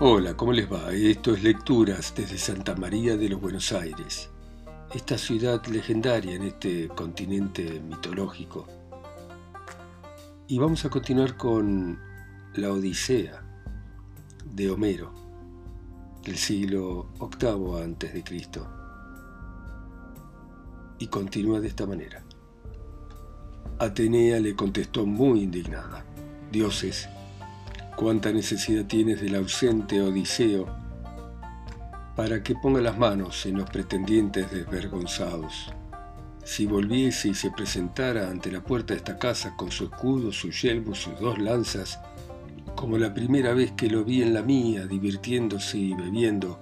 Hola, ¿cómo les va? Esto es Lecturas desde Santa María de los Buenos Aires, esta ciudad legendaria en este continente mitológico. Y vamos a continuar con la Odisea de Homero, del siglo VIII antes de Cristo. Y continúa de esta manera. Atenea le contestó muy indignada, dioses, cuánta necesidad tienes del ausente Odiseo para que ponga las manos en los pretendientes desvergonzados. Si volviese y se presentara ante la puerta de esta casa con su escudo, su yelmo, sus dos lanzas, como la primera vez que lo vi en la mía, divirtiéndose y bebiendo,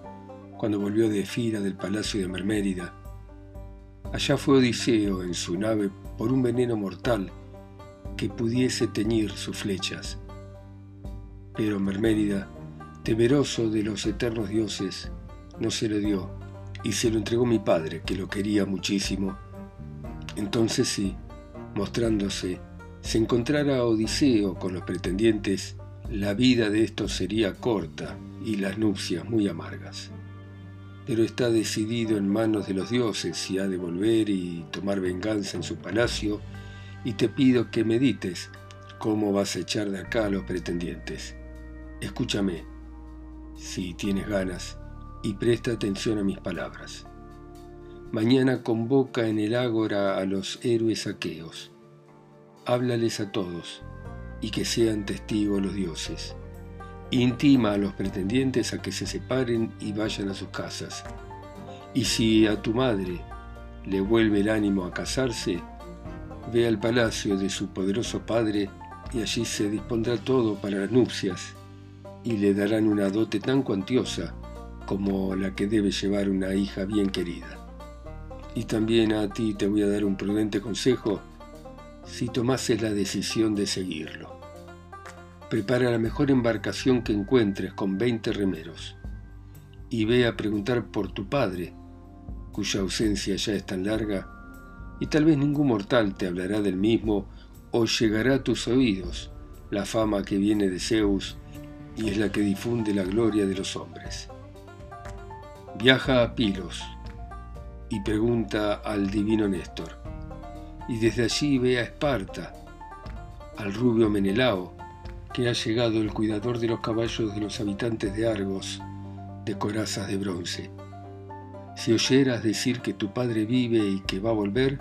cuando volvió de Fira del palacio de Mermérida. Allá fue Odiseo en su nave por un veneno mortal que pudiese teñir sus flechas pero Mermérida, temeroso de los eternos dioses, no se lo dio y se lo entregó mi padre, que lo quería muchísimo. Entonces sí, mostrándose, se encontrara Odiseo con los pretendientes, la vida de estos sería corta y las nupcias muy amargas. Pero está decidido en manos de los dioses si ha de volver y tomar venganza en su palacio, y te pido que medites cómo vas a echar de acá a los pretendientes. Escúchame, si tienes ganas, y presta atención a mis palabras. Mañana convoca en el ágora a los héroes aqueos. Háblales a todos, y que sean testigos los dioses. Intima a los pretendientes a que se separen y vayan a sus casas. Y si a tu madre le vuelve el ánimo a casarse, ve al palacio de su poderoso padre y allí se dispondrá todo para las nupcias y le darán una dote tan cuantiosa como la que debe llevar una hija bien querida. Y también a ti te voy a dar un prudente consejo si tomases la decisión de seguirlo. Prepara la mejor embarcación que encuentres con 20 remeros y ve a preguntar por tu padre, cuya ausencia ya es tan larga, y tal vez ningún mortal te hablará del mismo o llegará a tus oídos la fama que viene de Zeus y es la que difunde la gloria de los hombres. Viaja a Pilos y pregunta al divino Néstor, y desde allí ve a Esparta, al rubio Menelao, que ha llegado el cuidador de los caballos de los habitantes de Argos, de corazas de bronce. Si oyeras decir que tu padre vive y que va a volver,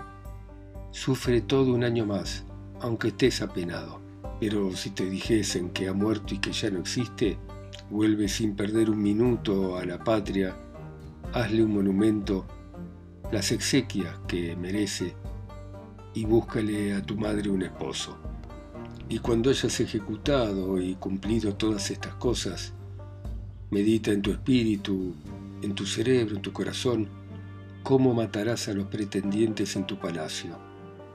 sufre todo un año más, aunque estés apenado. Pero si te dijesen que ha muerto y que ya no existe, vuelve sin perder un minuto a la patria, hazle un monumento, las exequias que merece, y búscale a tu madre un esposo. Y cuando hayas ejecutado y cumplido todas estas cosas, medita en tu espíritu, en tu cerebro, en tu corazón, cómo matarás a los pretendientes en tu palacio.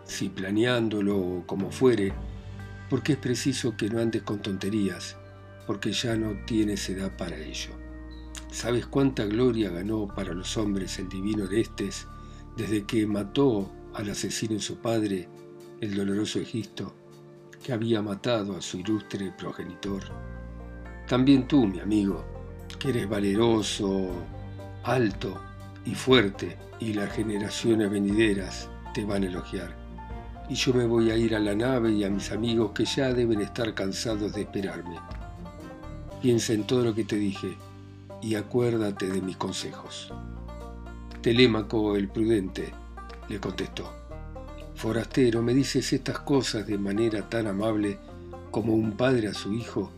Si planeándolo o como fuere, porque es preciso que no andes con tonterías, porque ya no tienes edad para ello. ¿Sabes cuánta gloria ganó para los hombres el divino Orestes desde que mató al asesino de su padre, el doloroso Egisto, que había matado a su ilustre progenitor? También tú, mi amigo, que eres valeroso, alto y fuerte, y las generaciones venideras te van a elogiar y yo me voy a ir a la nave y a mis amigos que ya deben estar cansados de esperarme. Piensa en todo lo que te dije y acuérdate de mis consejos. Telémaco el prudente le contestó, Forastero, me dices estas cosas de manera tan amable como un padre a su hijo,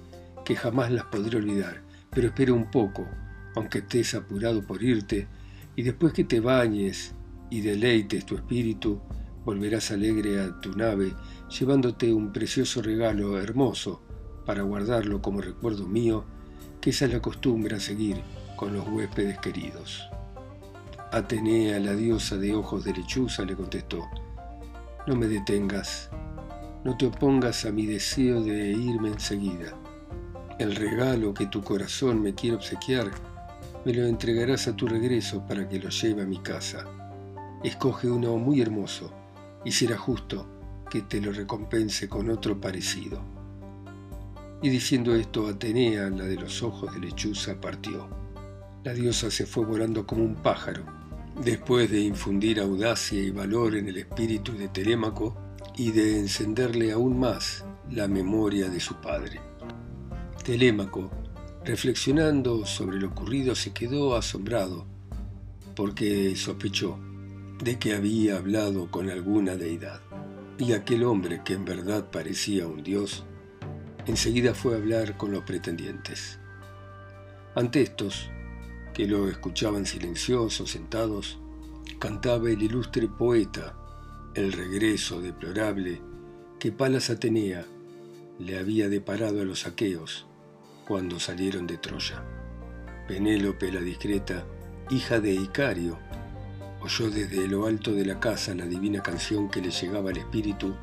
que jamás las podré olvidar, pero espera un poco, aunque estés apurado por irte, y después que te bañes y deleites tu espíritu, Volverás alegre a tu nave, llevándote un precioso regalo hermoso para guardarlo como recuerdo mío, que esa es la costumbre a seguir con los huéspedes queridos. Atenea, la diosa de ojos de lechuza, le contestó, no me detengas, no te opongas a mi deseo de irme enseguida. El regalo que tu corazón me quiere obsequiar, me lo entregarás a tu regreso para que lo lleve a mi casa. Escoge uno muy hermoso, y será justo que te lo recompense con otro parecido. Y diciendo esto, Atenea, la de los ojos de lechuza, partió. La diosa se fue volando como un pájaro, después de infundir audacia y valor en el espíritu de Telémaco y de encenderle aún más la memoria de su padre. Telémaco, reflexionando sobre lo ocurrido, se quedó asombrado, porque sospechó de que había hablado con alguna deidad. Y aquel hombre, que en verdad parecía un dios, enseguida fue a hablar con los pretendientes. Ante estos, que lo escuchaban silenciosos, sentados, cantaba el ilustre poeta el regreso deplorable que Palas Atenea le había deparado a los aqueos cuando salieron de Troya. Penélope la discreta, hija de Icario, oyó desde lo alto de la casa la divina canción que le llegaba al espíritu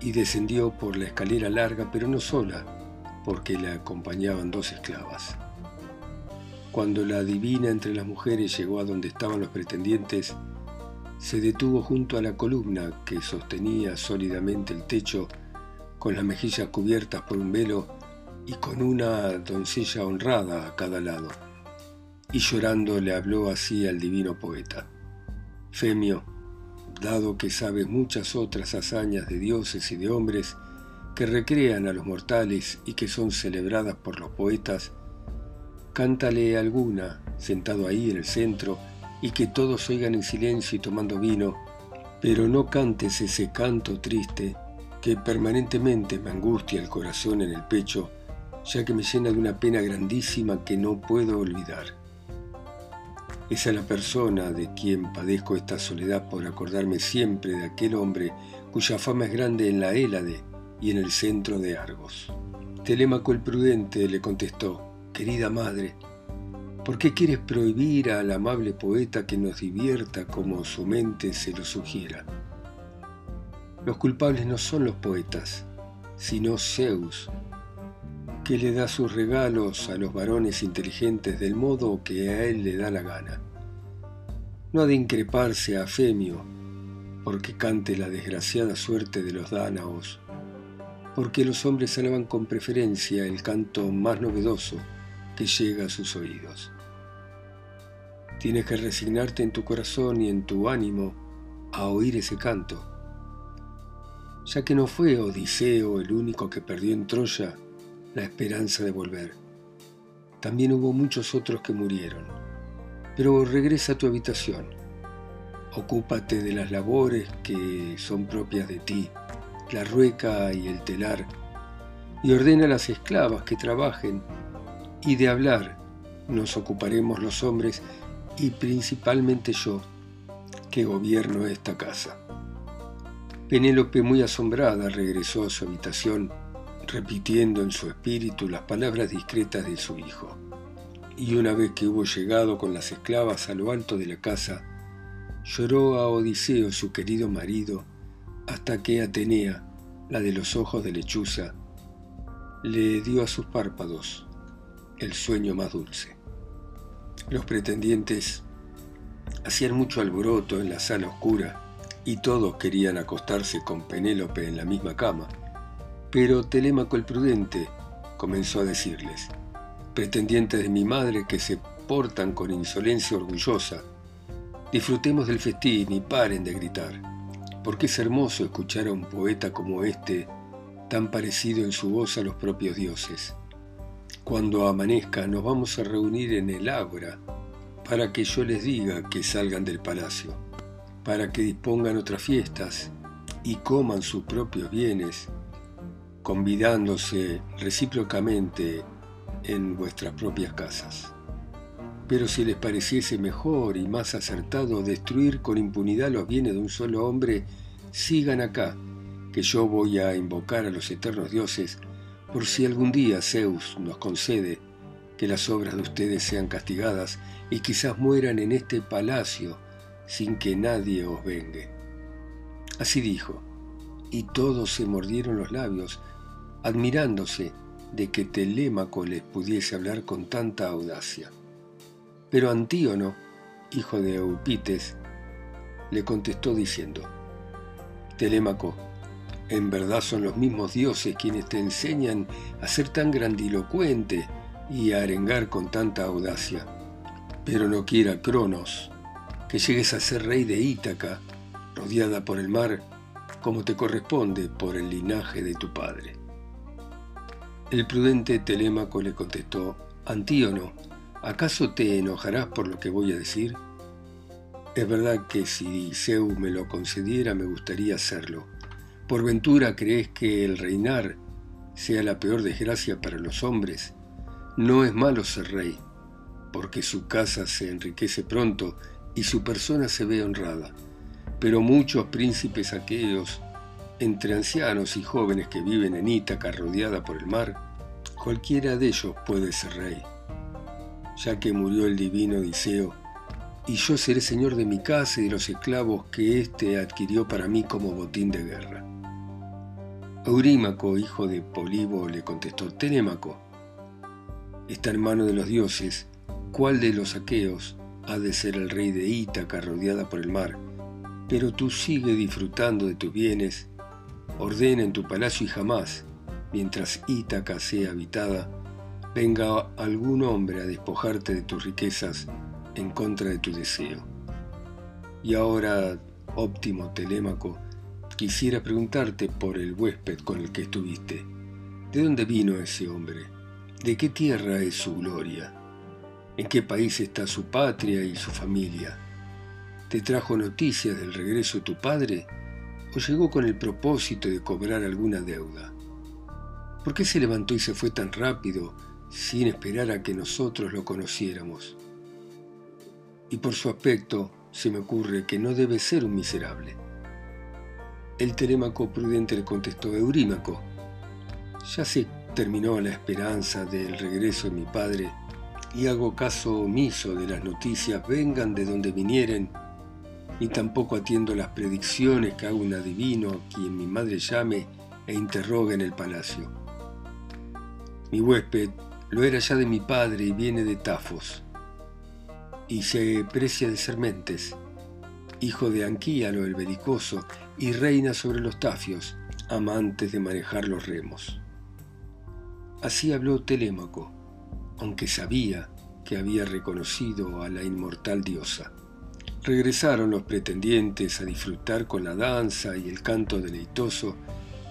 y descendió por la escalera larga, pero no sola, porque la acompañaban dos esclavas. Cuando la divina entre las mujeres llegó a donde estaban los pretendientes, se detuvo junto a la columna que sostenía sólidamente el techo, con las mejillas cubiertas por un velo y con una doncella honrada a cada lado. Y llorando le habló así al divino poeta. Femio, dado que sabes muchas otras hazañas de dioses y de hombres que recrean a los mortales y que son celebradas por los poetas, cántale alguna, sentado ahí en el centro, y que todos oigan en silencio y tomando vino, pero no cantes ese canto triste que permanentemente me angustia el corazón en el pecho, ya que me llena de una pena grandísima que no puedo olvidar. Es la persona de quien padezco esta soledad por acordarme siempre de aquel hombre cuya fama es grande en la Hélade y en el centro de Argos. Telémaco el prudente le contestó, querida madre, ¿por qué quieres prohibir al amable poeta que nos divierta como su mente se lo sugiera? Los culpables no son los poetas, sino Zeus, que le da sus regalos a los varones inteligentes del modo que a él le da la gana. No ha de increparse a Femio, porque cante la desgraciada suerte de los dánaos, porque los hombres alaban con preferencia el canto más novedoso que llega a sus oídos. Tienes que resignarte en tu corazón y en tu ánimo a oír ese canto, ya que no fue Odiseo el único que perdió en Troya la esperanza de volver. También hubo muchos otros que murieron. Pero regresa a tu habitación. Ocúpate de las labores que son propias de ti, la rueca y el telar, y ordena a las esclavas que trabajen, y de hablar nos ocuparemos los hombres y principalmente yo, que gobierno esta casa. Penélope, muy asombrada, regresó a su habitación repitiendo en su espíritu las palabras discretas de su hijo. Y una vez que hubo llegado con las esclavas a lo alto de la casa, lloró a Odiseo, su querido marido, hasta que Atenea, la de los ojos de lechuza, le dio a sus párpados el sueño más dulce. Los pretendientes hacían mucho alboroto en la sala oscura y todos querían acostarse con Penélope en la misma cama. Pero Telémaco el prudente comenzó a decirles, pretendientes de mi madre que se portan con insolencia orgullosa, disfrutemos del festín y paren de gritar, porque es hermoso escuchar a un poeta como este, tan parecido en su voz a los propios dioses. Cuando amanezca nos vamos a reunir en el ágora para que yo les diga que salgan del palacio, para que dispongan otras fiestas y coman sus propios bienes convidándose recíprocamente en vuestras propias casas. Pero si les pareciese mejor y más acertado destruir con impunidad los bienes de un solo hombre, sigan acá, que yo voy a invocar a los eternos dioses por si algún día Zeus nos concede que las obras de ustedes sean castigadas y quizás mueran en este palacio sin que nadie os vengue. Así dijo, y todos se mordieron los labios, admirándose de que Telémaco les pudiese hablar con tanta audacia. Pero Antíono, hijo de Eupites, le contestó diciendo, Telémaco, En verdad son los mismos dioses quienes te enseñan a ser tan grandilocuente y a arengar con tanta audacia. Pero no quiera Cronos que llegues a ser rey de Ítaca, rodeada por el mar, como te corresponde por el linaje de tu padre. El prudente Telémaco le contestó, Antíono, ¿acaso te enojarás por lo que voy a decir? Es verdad que si Zeus me lo concediera me gustaría hacerlo ¿Por ventura crees que el reinar sea la peor desgracia para los hombres? No es malo ser rey, porque su casa se enriquece pronto y su persona se ve honrada. Pero muchos príncipes aqueos, entre ancianos y jóvenes que viven en Ítaca rodeada por el mar, cualquiera de ellos puede ser rey. Ya que murió el divino Odiseo, y yo seré señor de mi casa y de los esclavos que éste adquirió para mí como botín de guerra. Eurímaco, hijo de Polibo, le contestó, Telémaco, está en mano de los dioses, ¿cuál de los aqueos ha de ser el rey de Ítaca rodeada por el mar? Pero tú sigue disfrutando de tus bienes, ordena en tu palacio y jamás, mientras Ítaca sea habitada, venga algún hombre a despojarte de tus riquezas en contra de tu deseo. Y ahora, óptimo Telémaco, Quisiera preguntarte por el huésped con el que estuviste. ¿De dónde vino ese hombre? ¿De qué tierra es su gloria? ¿En qué país está su patria y su familia? ¿Te trajo noticias del regreso de tu padre? ¿O llegó con el propósito de cobrar alguna deuda? ¿Por qué se levantó y se fue tan rápido sin esperar a que nosotros lo conociéramos? Y por su aspecto se me ocurre que no debe ser un miserable. El telémaco prudente le contestó Eurímaco, ya se terminó la esperanza del regreso de mi padre y hago caso omiso de las noticias vengan de donde vinieren, ni tampoco atiendo las predicciones que hago un adivino quien mi madre llame e interrogue en el palacio. Mi huésped lo era ya de mi padre y viene de Tafos, y se precia de Sermentes, hijo de Anquíalo el belicoso, y reina sobre los tafios, amantes de manejar los remos. Así habló Telémaco, aunque sabía que había reconocido a la inmortal diosa. Regresaron los pretendientes a disfrutar con la danza y el canto deleitoso,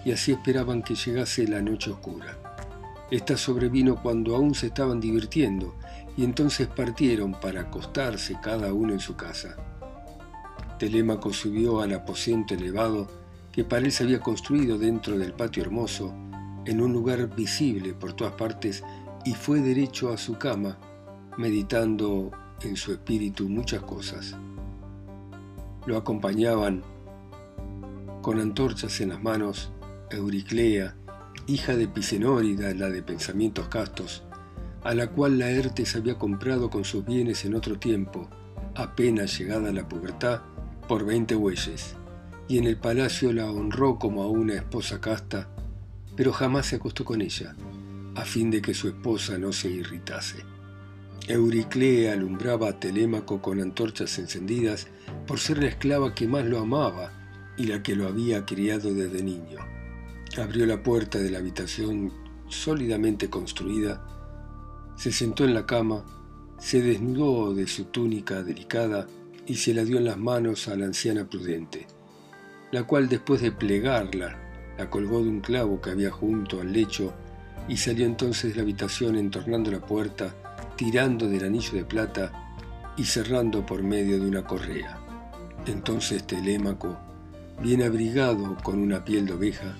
y así esperaban que llegase la noche oscura. Esta sobrevino cuando aún se estaban divirtiendo, y entonces partieron para acostarse cada uno en su casa. Telémaco subió al aposento elevado que para él se había construido dentro del patio hermoso, en un lugar visible por todas partes, y fue derecho a su cama, meditando en su espíritu muchas cosas. Lo acompañaban con antorchas en las manos Euriclea, hija de Pisenórida, la de pensamientos castos, a la cual Laertes había comprado con sus bienes en otro tiempo, apenas llegada a la pubertad, por veinte bueyes, y en el palacio la honró como a una esposa casta, pero jamás se acostó con ella, a fin de que su esposa no se irritase. Euriclea alumbraba a Telémaco con antorchas encendidas por ser la esclava que más lo amaba y la que lo había criado desde niño. Abrió la puerta de la habitación sólidamente construida, se sentó en la cama, se desnudó de su túnica delicada y se la dio en las manos a la anciana prudente, la cual después de plegarla, la colgó de un clavo que había junto al lecho y salió entonces de la habitación entornando la puerta, tirando del anillo de plata y cerrando por medio de una correa. Entonces Telémaco, bien abrigado con una piel de oveja,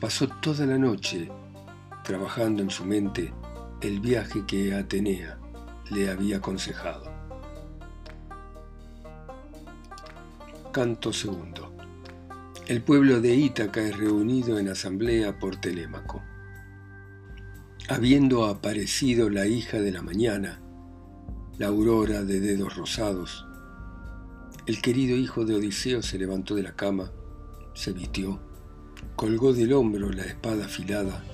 pasó toda la noche trabajando en su mente el viaje que Atenea le había aconsejado. Canto segundo. El pueblo de Ítaca es reunido en asamblea por Telémaco. Habiendo aparecido la hija de la mañana, la aurora de dedos rosados, el querido hijo de Odiseo se levantó de la cama, se vistió, colgó del hombro la espada afilada,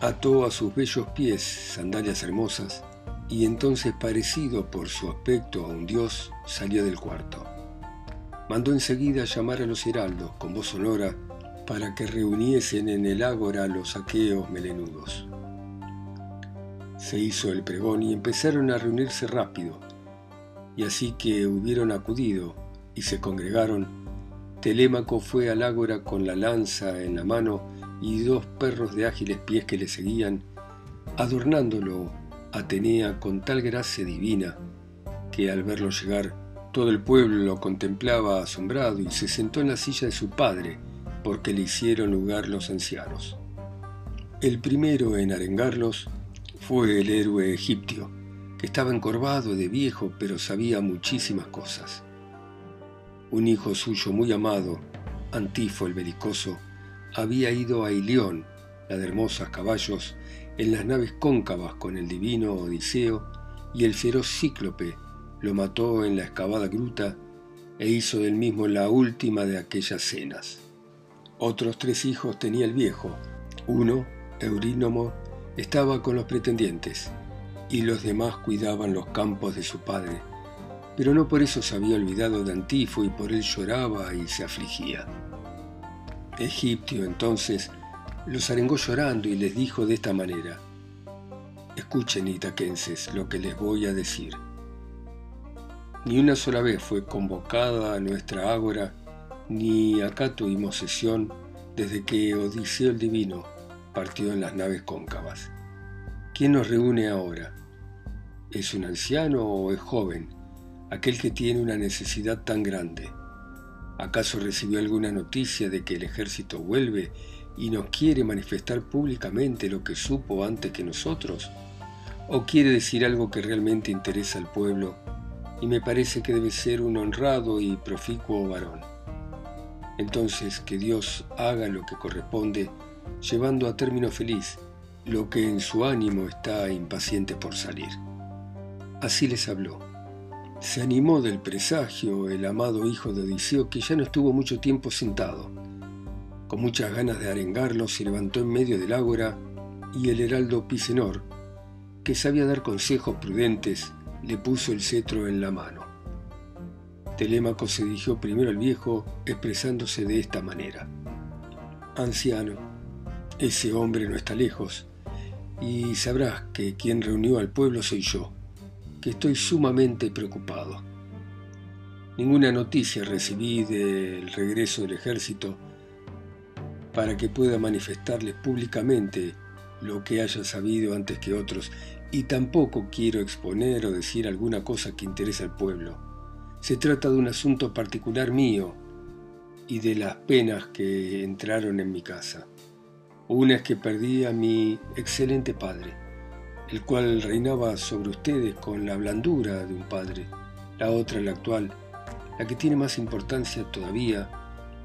ató a sus bellos pies sandalias hermosas, y entonces parecido por su aspecto a un dios, salió del cuarto mandó enseguida llamar a los heraldos con voz sonora para que reuniesen en el ágora los aqueos melenudos. Se hizo el pregón y empezaron a reunirse rápido, y así que hubieron acudido y se congregaron, Telémaco fue al ágora con la lanza en la mano y dos perros de ágiles pies que le seguían, adornándolo Atenea con tal gracia divina que al verlo llegar todo el pueblo lo contemplaba asombrado y se sentó en la silla de su padre porque le hicieron lugar los ancianos. El primero en arengarlos fue el héroe egipcio, que estaba encorvado de viejo, pero sabía muchísimas cosas. Un hijo suyo muy amado, Antifo el belicoso, había ido a Ilión, la de hermosos caballos, en las naves cóncavas con el divino Odiseo, y el feroz cíclope lo mató en la excavada gruta e hizo del mismo la última de aquellas cenas. Otros tres hijos tenía el viejo. Uno, Eurínomo, estaba con los pretendientes, y los demás cuidaban los campos de su padre, pero no por eso se había olvidado de Antifo y por él lloraba y se afligía. Egiptio entonces los arengó llorando y les dijo de esta manera, Escuchen, itaquenses, lo que les voy a decir. Ni una sola vez fue convocada a nuestra ágora, ni acá tuvimos sesión desde que Odiseo el Divino partió en las naves cóncavas. ¿Quién nos reúne ahora? ¿Es un anciano o es joven, aquel que tiene una necesidad tan grande? ¿Acaso recibió alguna noticia de que el ejército vuelve y nos quiere manifestar públicamente lo que supo antes que nosotros? ¿O quiere decir algo que realmente interesa al pueblo? Y me parece que debe ser un honrado y proficuo varón. Entonces que Dios haga lo que corresponde, llevando a término feliz lo que en su ánimo está impaciente por salir. Así les habló. Se animó del presagio el amado hijo de Odiseo, que ya no estuvo mucho tiempo sentado. Con muchas ganas de arengarlo, se levantó en medio del ágora y el heraldo Pisenor, que sabía dar consejos prudentes, le puso el cetro en la mano. Telémaco se dirigió primero al viejo, expresándose de esta manera. Anciano, ese hombre no está lejos, y sabrás que quien reunió al pueblo soy yo, que estoy sumamente preocupado. Ninguna noticia recibí del regreso del ejército para que pueda manifestarles públicamente lo que haya sabido antes que otros, y tampoco quiero exponer o decir alguna cosa que interese al pueblo. Se trata de un asunto particular mío y de las penas que entraron en mi casa. Una es que perdí a mi excelente padre, el cual reinaba sobre ustedes con la blandura de un padre. La otra, la actual, la que tiene más importancia todavía,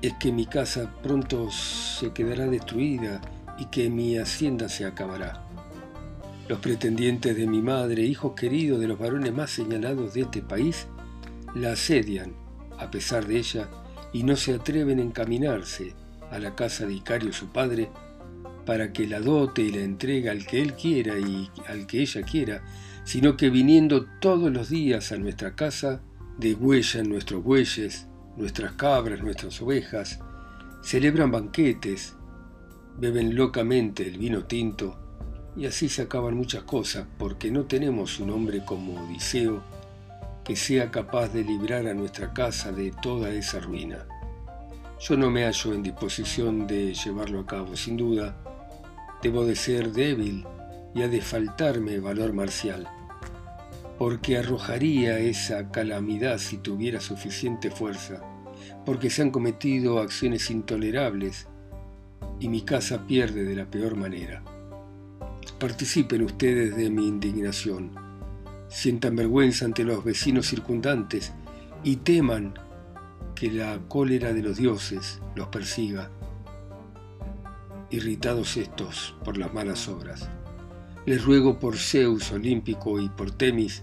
es que mi casa pronto se quedará destruida y que mi hacienda se acabará. Los pretendientes de mi madre, hijos queridos de los varones más señalados de este país, la asedian, a pesar de ella, y no se atreven a encaminarse a la casa de Icario su padre, para que la dote y la entregue al que él quiera y al que ella quiera, sino que viniendo todos los días a nuestra casa, degüellan nuestros bueyes, nuestras cabras, nuestras ovejas, celebran banquetes, beben locamente el vino tinto, y así se acaban muchas cosas, porque no tenemos un hombre como Odiseo que sea capaz de librar a nuestra casa de toda esa ruina. Yo no me hallo en disposición de llevarlo a cabo, sin duda, Debo de ser débil y ha de faltarme valor marcial, porque arrojaría esa calamidad si tuviera suficiente fuerza, porque se han cometido acciones intolerables y mi casa pierde de la peor manera. Participen ustedes de mi indignación, sientan vergüenza ante los vecinos circundantes y teman que la cólera de los dioses los persiga irritados estos por las malas obras. Les ruego por Zeus olímpico y por Temis,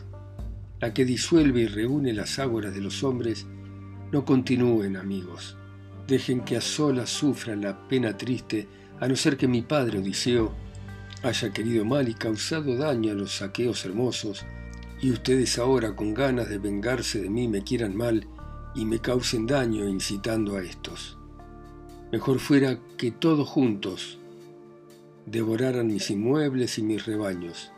la que disuelve y reúne las ágoras de los hombres, no continúen amigos. Dejen que a solas sufran la pena triste, a no ser que mi padre Odiseo haya querido mal y causado daño a los saqueos hermosos, y ustedes ahora con ganas de vengarse de mí me quieran mal y me causen daño incitando a estos. Mejor fuera que todos juntos devoraran mis inmuebles y mis rebaños,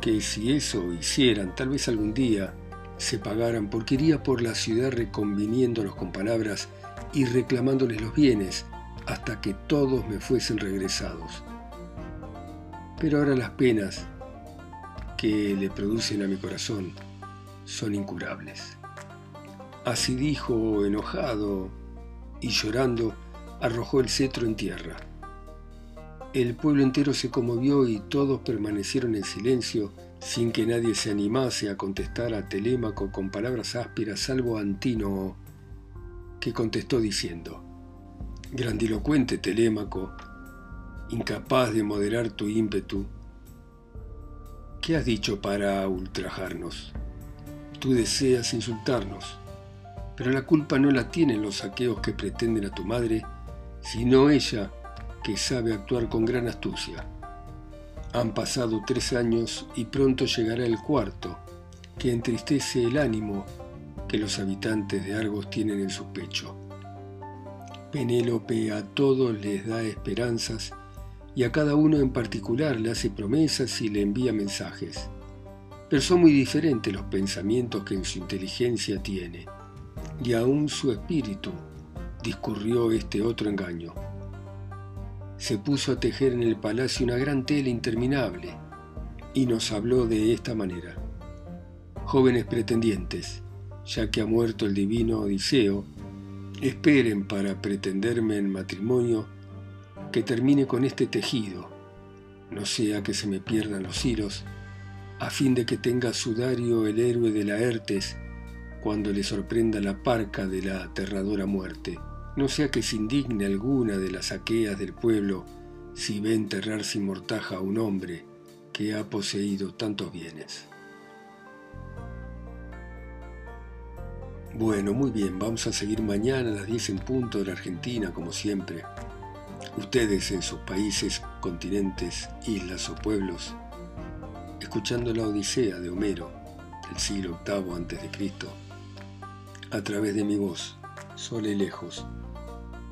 que si eso hicieran, tal vez algún día se pagaran, porque iría por la ciudad reconviniéndolos con palabras y reclamándoles los bienes hasta que todos me fuesen regresados. Pero ahora las penas que le producen a mi corazón son incurables. Así dijo, enojado y llorando, arrojó el cetro en tierra. El pueblo entero se conmovió y todos permanecieron en silencio sin que nadie se animase a contestar a Telémaco con palabras ásperas, salvo Antino, que contestó diciendo, Grandilocuente Telémaco, incapaz de moderar tu ímpetu, ¿qué has dicho para ultrajarnos? Tú deseas insultarnos, pero la culpa no la tienen los saqueos que pretenden a tu madre, sino ella que sabe actuar con gran astucia. Han pasado tres años y pronto llegará el cuarto, que entristece el ánimo que los habitantes de Argos tienen en su pecho. Penélope a todos les da esperanzas y a cada uno en particular le hace promesas y le envía mensajes. Pero son muy diferentes los pensamientos que en su inteligencia tiene, y aún su espíritu discurrió este otro engaño se puso a tejer en el palacio una gran tela interminable y nos habló de esta manera. Jóvenes pretendientes, ya que ha muerto el divino Odiseo, esperen para pretenderme en matrimonio que termine con este tejido, no sea que se me pierdan los hilos, a fin de que tenga sudario el héroe de Laertes cuando le sorprenda la parca de la aterradora muerte no sea que se indigne alguna de las aqueas del pueblo si ve enterrar sin mortaja a un hombre que ha poseído tantos bienes. Bueno, muy bien, vamos a seguir mañana a las 10 en punto de la Argentina, como siempre. Ustedes en sus países, continentes, islas o pueblos, escuchando la Odisea de Homero, del siglo VIII a.C., a través de mi voz, sole lejos,